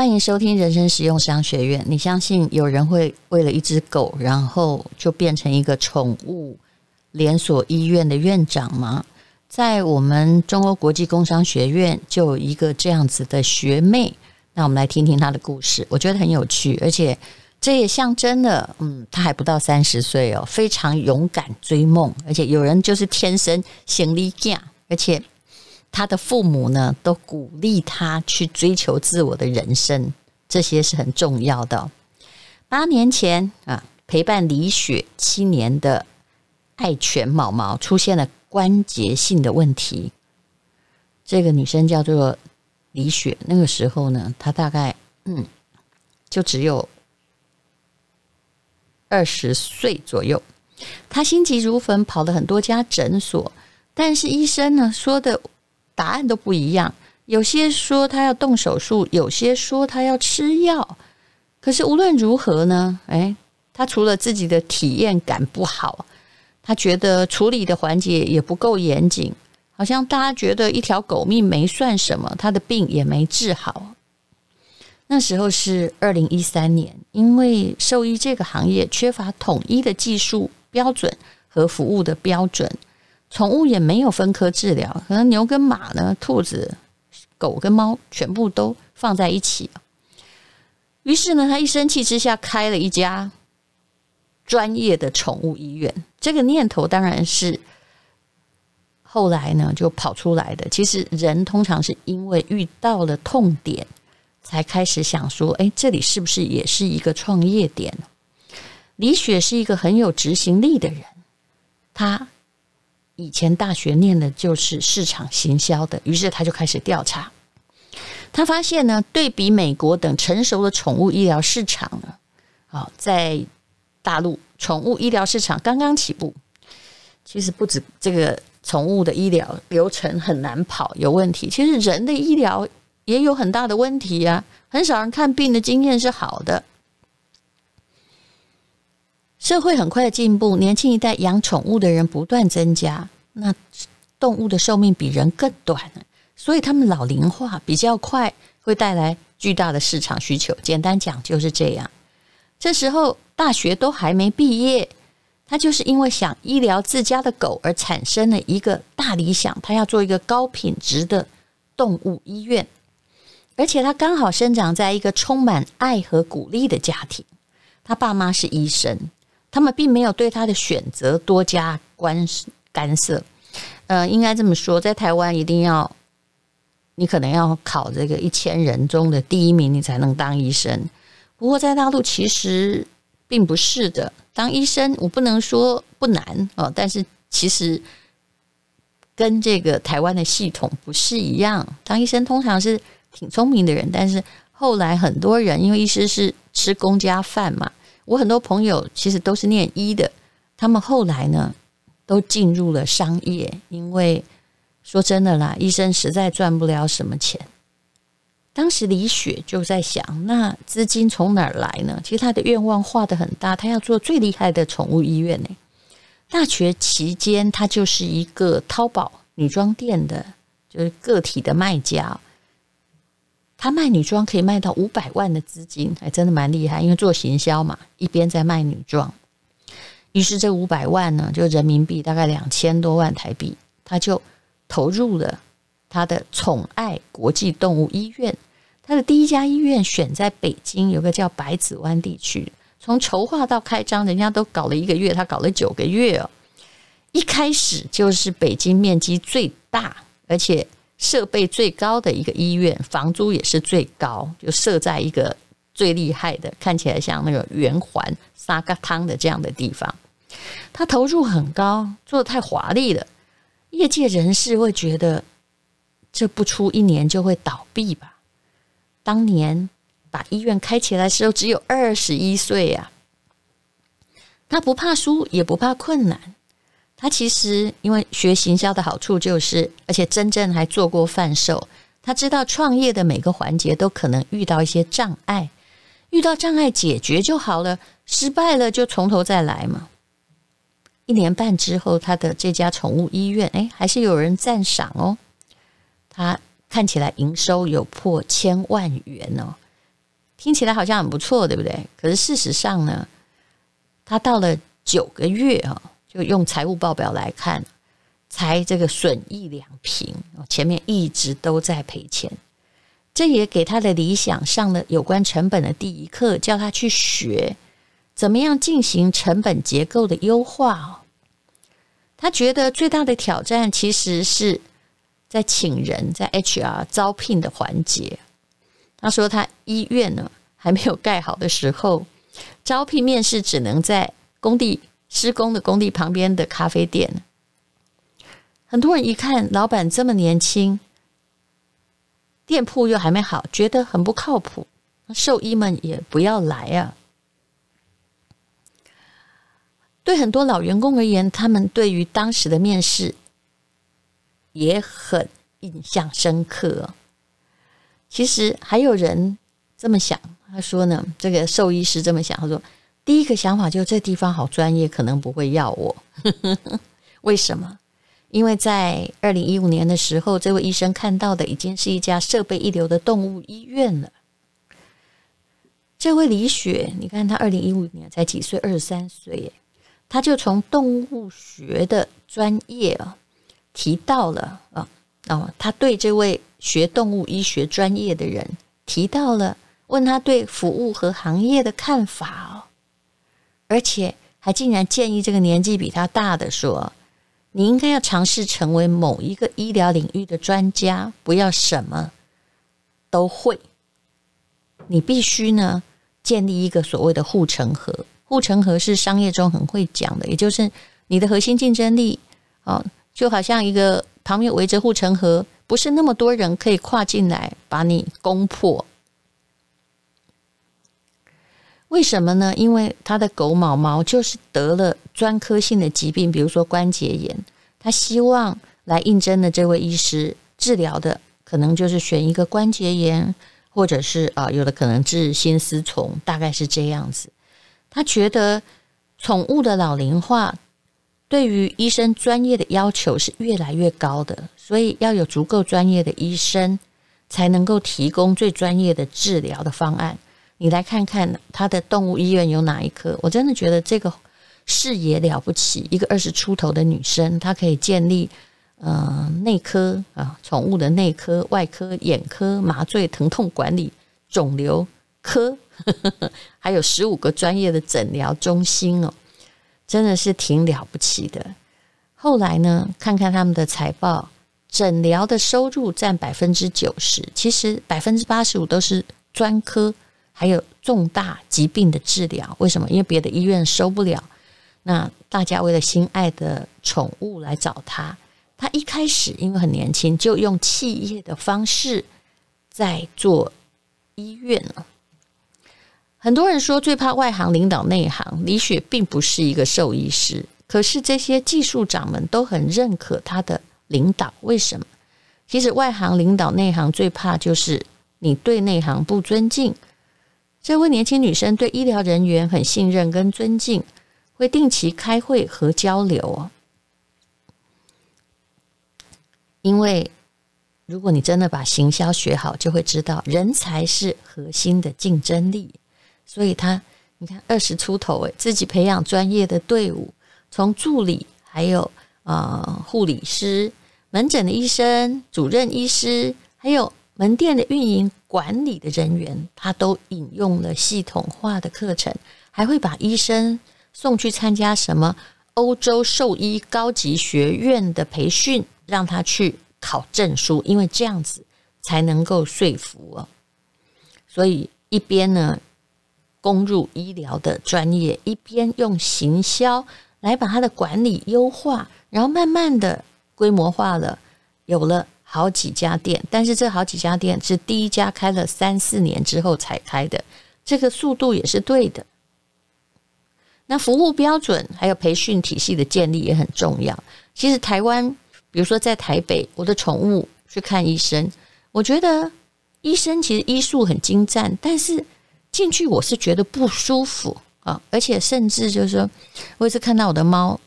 欢迎收听人生实用商学院。你相信有人会为了一只狗，然后就变成一个宠物连锁医院的院长吗？在我们中欧国际工商学院就有一个这样子的学妹，那我们来听听她的故事，我觉得很有趣，而且这也象征了，嗯，她还不到三十岁哦，非常勇敢追梦，而且有人就是天生行李架，而且他的父母呢都鼓励他去追求自我的人生，这些是很重要的。八年前啊，陪伴李雪七年的爱犬毛毛出现了。关节性的问题，这个女生叫做李雪。那个时候呢，她大概嗯，就只有二十岁左右。她心急如焚，跑了很多家诊所，但是医生呢说的答案都不一样。有些说他要动手术，有些说他要吃药。可是无论如何呢，哎，他除了自己的体验感不好。他觉得处理的环节也不够严谨，好像大家觉得一条狗命没算什么，他的病也没治好。那时候是二零一三年，因为兽医这个行业缺乏统一的技术标准和服务的标准，宠物也没有分科治疗，可能牛跟马呢，兔子、狗跟猫全部都放在一起。于是呢，他一生气之下开了一家。专业的宠物医院，这个念头当然是后来呢就跑出来的。其实人通常是因为遇到了痛点，才开始想说：“哎，这里是不是也是一个创业点？”李雪是一个很有执行力的人，他以前大学念的就是市场行销的，于是他就开始调查。他发现呢，对比美国等成熟的宠物医疗市场呢，啊，在大陆宠物医疗市场刚刚起步，其实不止这个宠物的医疗流程很难跑，有问题。其实人的医疗也有很大的问题呀，很少人看病的经验是好的。社会很快的进步，年轻一代养宠物的人不断增加，那动物的寿命比人更短，所以他们老龄化比较快，会带来巨大的市场需求。简单讲就是这样。这时候大学都还没毕业，他就是因为想医疗自家的狗而产生了一个大理想，他要做一个高品质的动物医院，而且他刚好生长在一个充满爱和鼓励的家庭，他爸妈是医生，他们并没有对他的选择多加关干涉。呃，应该这么说，在台湾一定要你可能要考这个一千人中的第一名，你才能当医生。不过在大陆其实并不是的，当医生我不能说不难哦，但是其实跟这个台湾的系统不是一样。当医生通常是挺聪明的人，但是后来很多人因为医师是吃公家饭嘛，我很多朋友其实都是念医的，他们后来呢都进入了商业，因为说真的啦，医生实在赚不了什么钱。当时李雪就在想，那资金从哪儿来呢？其实他的愿望画得很大，他要做最厉害的宠物医院呢。大学期间，他就是一个淘宝女装店的，就是个体的卖家。他卖女装可以卖到五百万的资金，还真的蛮厉害。因为做行销嘛，一边在卖女装，于是这五百万呢，就人民币大概两千多万台币，他就投入了。他的宠爱国际动物医院，他的第一家医院选在北京，有个叫百子湾地区。从筹划到开张，人家都搞了一个月，他搞了九个月哦。一开始就是北京面积最大，而且设备最高的一个医院，房租也是最高，就设在一个最厉害的，看起来像那个圆环沙嘎汤的这样的地方。他投入很高，做的太华丽了。业界人士会觉得，这不出一年就会倒闭吧？当年把医院开起来的时候，只有二十一岁呀。他不怕输，也不怕困难。他其实因为学行销的好处就是，而且真正还做过贩售，他知道创业的每个环节都可能遇到一些障碍，遇到障碍解决就好了，失败了就从头再来嘛。一年半之后，他的这家宠物医院，哎，还是有人赞赏哦。他看起来营收有破千万元哦，听起来好像很不错，对不对？可是事实上呢，他到了九个月啊。就用财务报表来看，才这个损益两平，前面一直都在赔钱。这也给他的理想上了有关成本的第一课，叫他去学怎么样进行成本结构的优化哦。他觉得最大的挑战其实是在请人，在 HR 招聘的环节。他说他医院呢还没有盖好的时候，招聘面试只能在工地。施工的工地旁边的咖啡店，很多人一看老板这么年轻，店铺又还没好，觉得很不靠谱，兽医们也不要来啊。对很多老员工而言，他们对于当时的面试也很印象深刻。其实还有人这么想，他说呢，这个兽医师这么想，他说。第一个想法就是这地方好专业，可能不会要我。为什么？因为在二零一五年的时候，这位医生看到的已经是一家设备一流的动物医院了。这位李雪，你看他二零一五年才几岁，二十三岁，他就从动物学的专业啊提到了啊啊，他对这位学动物医学专业的人提到了，问他对服务和行业的看法哦。而且还竟然建议这个年纪比他大的说：“你应该要尝试成为某一个医疗领域的专家，不要什么都会。你必须呢建立一个所谓的护城河。护城河是商业中很会讲的，也就是你的核心竞争力啊，就好像一个旁边围着护城河，不是那么多人可以跨进来把你攻破。”为什么呢？因为他的狗毛毛就是得了专科性的疾病，比如说关节炎。他希望来应征的这位医师治疗的，可能就是选一个关节炎，或者是啊，有的可能治心丝虫，大概是这样子。他觉得宠物的老龄化对于医生专业的要求是越来越高的，所以要有足够专业的医生，才能够提供最专业的治疗的方案。你来看看他的动物医院有哪一科？我真的觉得这个视野了不起。一个二十出头的女生，她可以建立呃内科啊，宠物的内科、外科、眼科、麻醉、疼痛管理、肿瘤科，呵 呵还有十五个专业的诊疗中心哦，真的是挺了不起的。后来呢，看看他们的财报，诊疗的收入占百分之九十，其实百分之八十五都是专科。还有重大疾病的治疗，为什么？因为别的医院收不了，那大家为了心爱的宠物来找他。他一开始因为很年轻，就用企业的方式在做医院了。很多人说最怕外行领导内行，李雪并不是一个兽医师，可是这些技术长们都很认可他的领导。为什么？其实外行领导内行最怕就是你对内行不尊敬。这位年轻女生对医疗人员很信任跟尊敬，会定期开会和交流哦。因为如果你真的把行销学好，就会知道人才是核心的竞争力。所以她，你看二十出头诶，自己培养专业的队伍，从助理，还有啊护理师、门诊的医生、主任医师，还有。门店的运营管理的人员，他都引用了系统化的课程，还会把医生送去参加什么欧洲兽医高级学院的培训，让他去考证书，因为这样子才能够说服哦。所以一边呢攻入医疗的专业，一边用行销来把他的管理优化，然后慢慢的规模化了，有了好几家店，但是这好几家店是第一家开了三四年之后才开的，这个速度也是对的。那服务标准还有培训体系的建立也很重要。其实台湾，比如说在台北，我的宠物去看医生，我觉得医生其实医术很精湛，但是进去我是觉得不舒服啊，而且甚至就是说，我也是看到我的猫，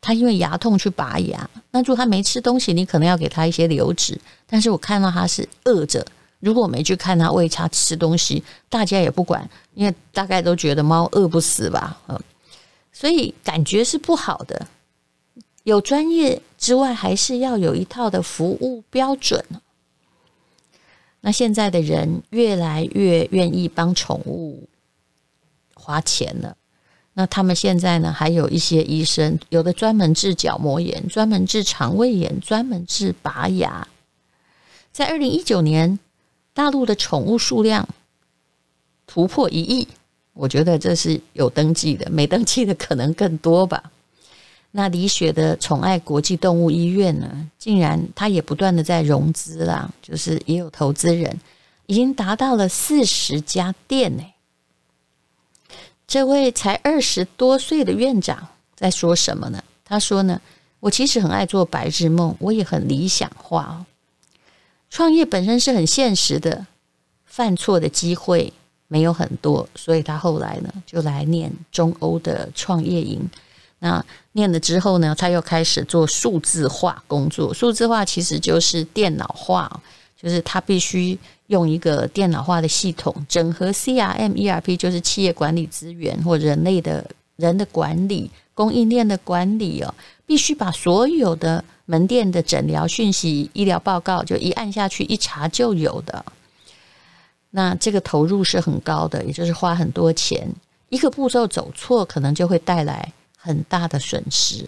它因为牙痛去拔牙，那如果它没吃东西，你可能要给它一些流质，但是我看到它是饿着。如果我没去看他喂他吃东西，大家也不管，因为大概都觉得猫饿不死吧，嗯，所以感觉是不好的。有专业之外，还是要有一套的服务标准。那现在的人越来越愿意帮宠物花钱了。那他们现在呢，还有一些医生，有的专门治角膜炎，专门治肠胃炎，专门治拔牙。在二零一九年。大陆的宠物数量突破一亿，我觉得这是有登记的，没登记的可能更多吧。那李雪的宠爱国际动物医院呢，竟然他也不断的在融资啦，就是也有投资人，已经达到了四十家店呢。这位才二十多岁的院长在说什么呢？他说呢，我其实很爱做白日梦，我也很理想化。创业本身是很现实的，犯错的机会没有很多，所以他后来呢就来念中欧的创业营。那念了之后呢，他又开始做数字化工作。数字化其实就是电脑化，就是他必须用一个电脑化的系统整合 CRM、ERP，就是企业管理资源或人类的人的管理、供应链的管理哦，必须把所有的。门店的诊疗讯息、医疗报告，就一按下去一查就有的。那这个投入是很高的，也就是花很多钱。一个步骤走错，可能就会带来很大的损失。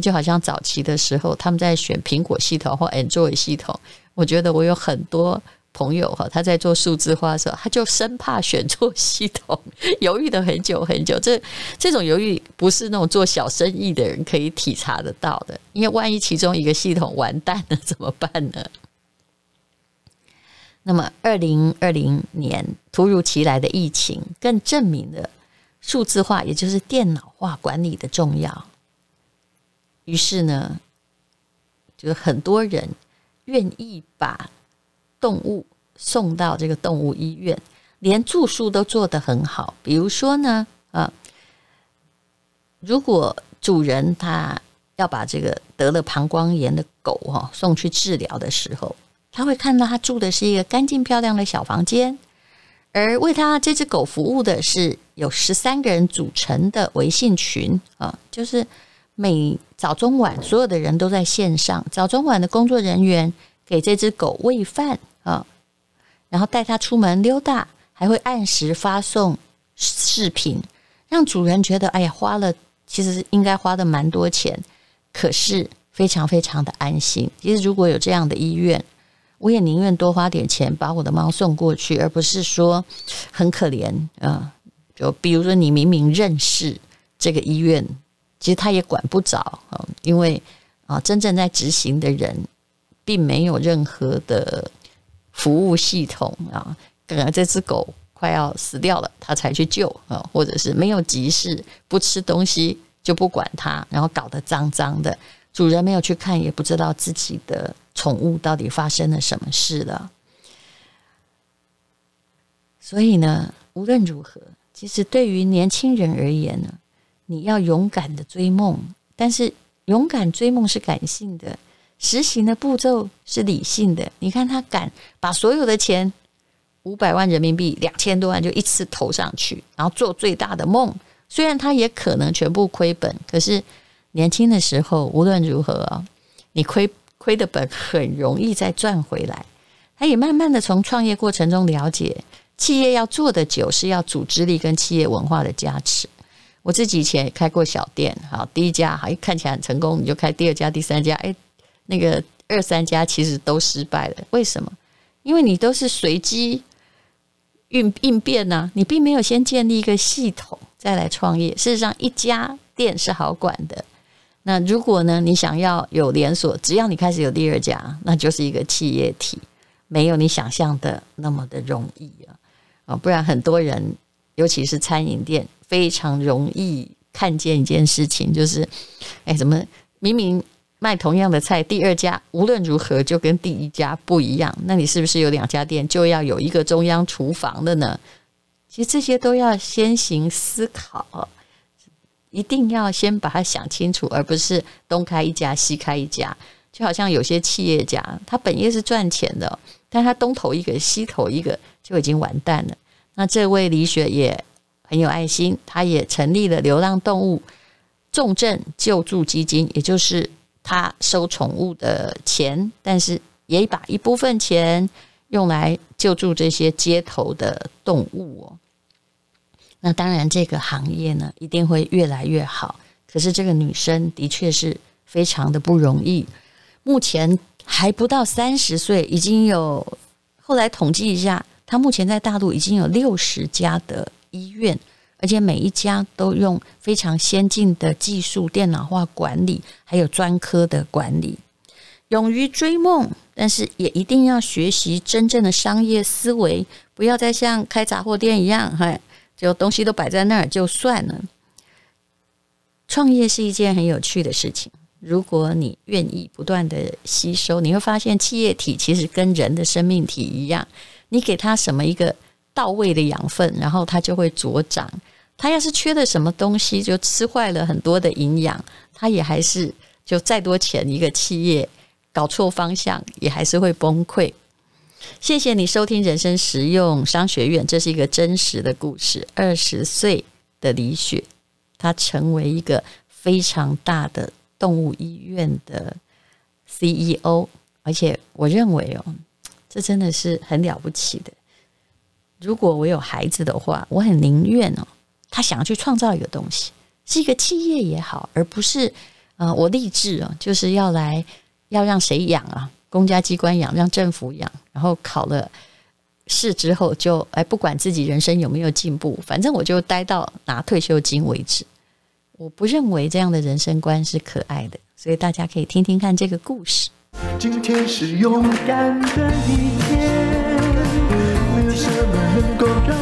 就好像早期的时候，他们在选苹果系统或 Android 系统。我觉得我有很多。朋友哈，他在做数字化的时候，他就生怕选错系统，犹豫了很久很久。这这种犹豫不是那种做小生意的人可以体察得到的，因为万一其中一个系统完蛋了怎么办呢？那么，二零二零年突如其来的疫情，更证明了数字化，也就是电脑化管理的重要。于是呢，就很多人愿意把。动物送到这个动物医院，连住宿都做得很好。比如说呢，啊，如果主人他要把这个得了膀胱炎的狗哈送去治疗的时候，他会看到他住的是一个干净漂亮的小房间，而为他这只狗服务的是有十三个人组成的微信群啊，就是每早中晚所有的人都在线上，早中晚的工作人员给这只狗喂饭。啊，然后带它出门溜达，还会按时发送视频，让主人觉得哎呀，花了其实应该花的蛮多钱，可是非常非常的安心。其实如果有这样的医院，我也宁愿多花点钱把我的猫送过去，而不是说很可怜啊。就比如说你明明认识这个医院，其实他也管不着啊，因为啊，真正在执行的人并没有任何的。服务系统啊，可能这只狗快要死掉了，他才去救啊，或者是没有急事，不吃东西就不管它，然后搞得脏脏的，主人没有去看，也不知道自己的宠物到底发生了什么事了。所以呢，无论如何，其实对于年轻人而言呢，你要勇敢的追梦，但是勇敢追梦是感性的。实行的步骤是理性的，你看他敢把所有的钱五百万人民币两千多万就一次投上去，然后做最大的梦。虽然他也可能全部亏本，可是年轻的时候无论如何啊，你亏亏的本很容易再赚回来。他也慢慢的从创业过程中了解，企业要做的久是要组织力跟企业文化的加持。我自己以前也开过小店，好，第一家好，看起来很成功，你就开第二家、第三家，哎。那个二三家其实都失败了，为什么？因为你都是随机应应变呢，你并没有先建立一个系统再来创业。事实上，一家店是好管的，那如果呢，你想要有连锁，只要你开始有第二家，那就是一个企业体，没有你想象的那么的容易啊！啊，不然很多人，尤其是餐饮店，非常容易看见一件事情，就是，哎，怎么明明卖同样的菜，第二家无论如何就跟第一家不一样？那你是不是有两家店就要有一个中央厨房的呢？其实这些都要先行思考。一定要先把它想清楚，而不是东开一家西开一家。就好像有些企业家，他本业是赚钱的，但他东投一个西投一个，就已经完蛋了。那这位李雪也很有爱心，他也成立了流浪动物重症救助基金，也就是他收宠物的钱，但是也把一部分钱用来救助这些街头的动物哦。那当然，这个行业呢，一定会越来越好。可是这个女生的确是非常的不容易，目前还不到三十岁，已经有后来统计一下，他目前在大陆已经有六十家的医院，而且每一家都用非常先进的技术，电脑化管理，还有专科的管理。勇于追梦，但是也一定要学习真正的商业思维，不要再像开杂货店一样，嗨。就东西都摆在那儿就算了。创业是一件很有趣的事情，如果你愿意不断的吸收，你会发现企业体其实跟人的生命体一样，你给它什么一个到位的养分，然后它就会茁长。它要是缺了什么东西，就吃坏了很多的营养，它也还是就再多钱一个企业搞错方向，也还是会崩溃。谢谢你收听人生实用商学院，这是一个真实的故事。二十岁的李雪，她成为一个非常大的动物医院的 CEO，而且我认为哦，这真的是很了不起的。如果我有孩子的话，我很宁愿哦，他想要去创造一个东西，是一个企业也好，而不是、呃，我立志哦，就是要来要让谁养啊？公家机关养，让政府养，然后考了试之后就哎，不管自己人生有没有进步，反正我就待到拿退休金为止。我不认为这样的人生观是可爱的，所以大家可以听听看这个故事。今天是勇敢的一天，没有什么能够让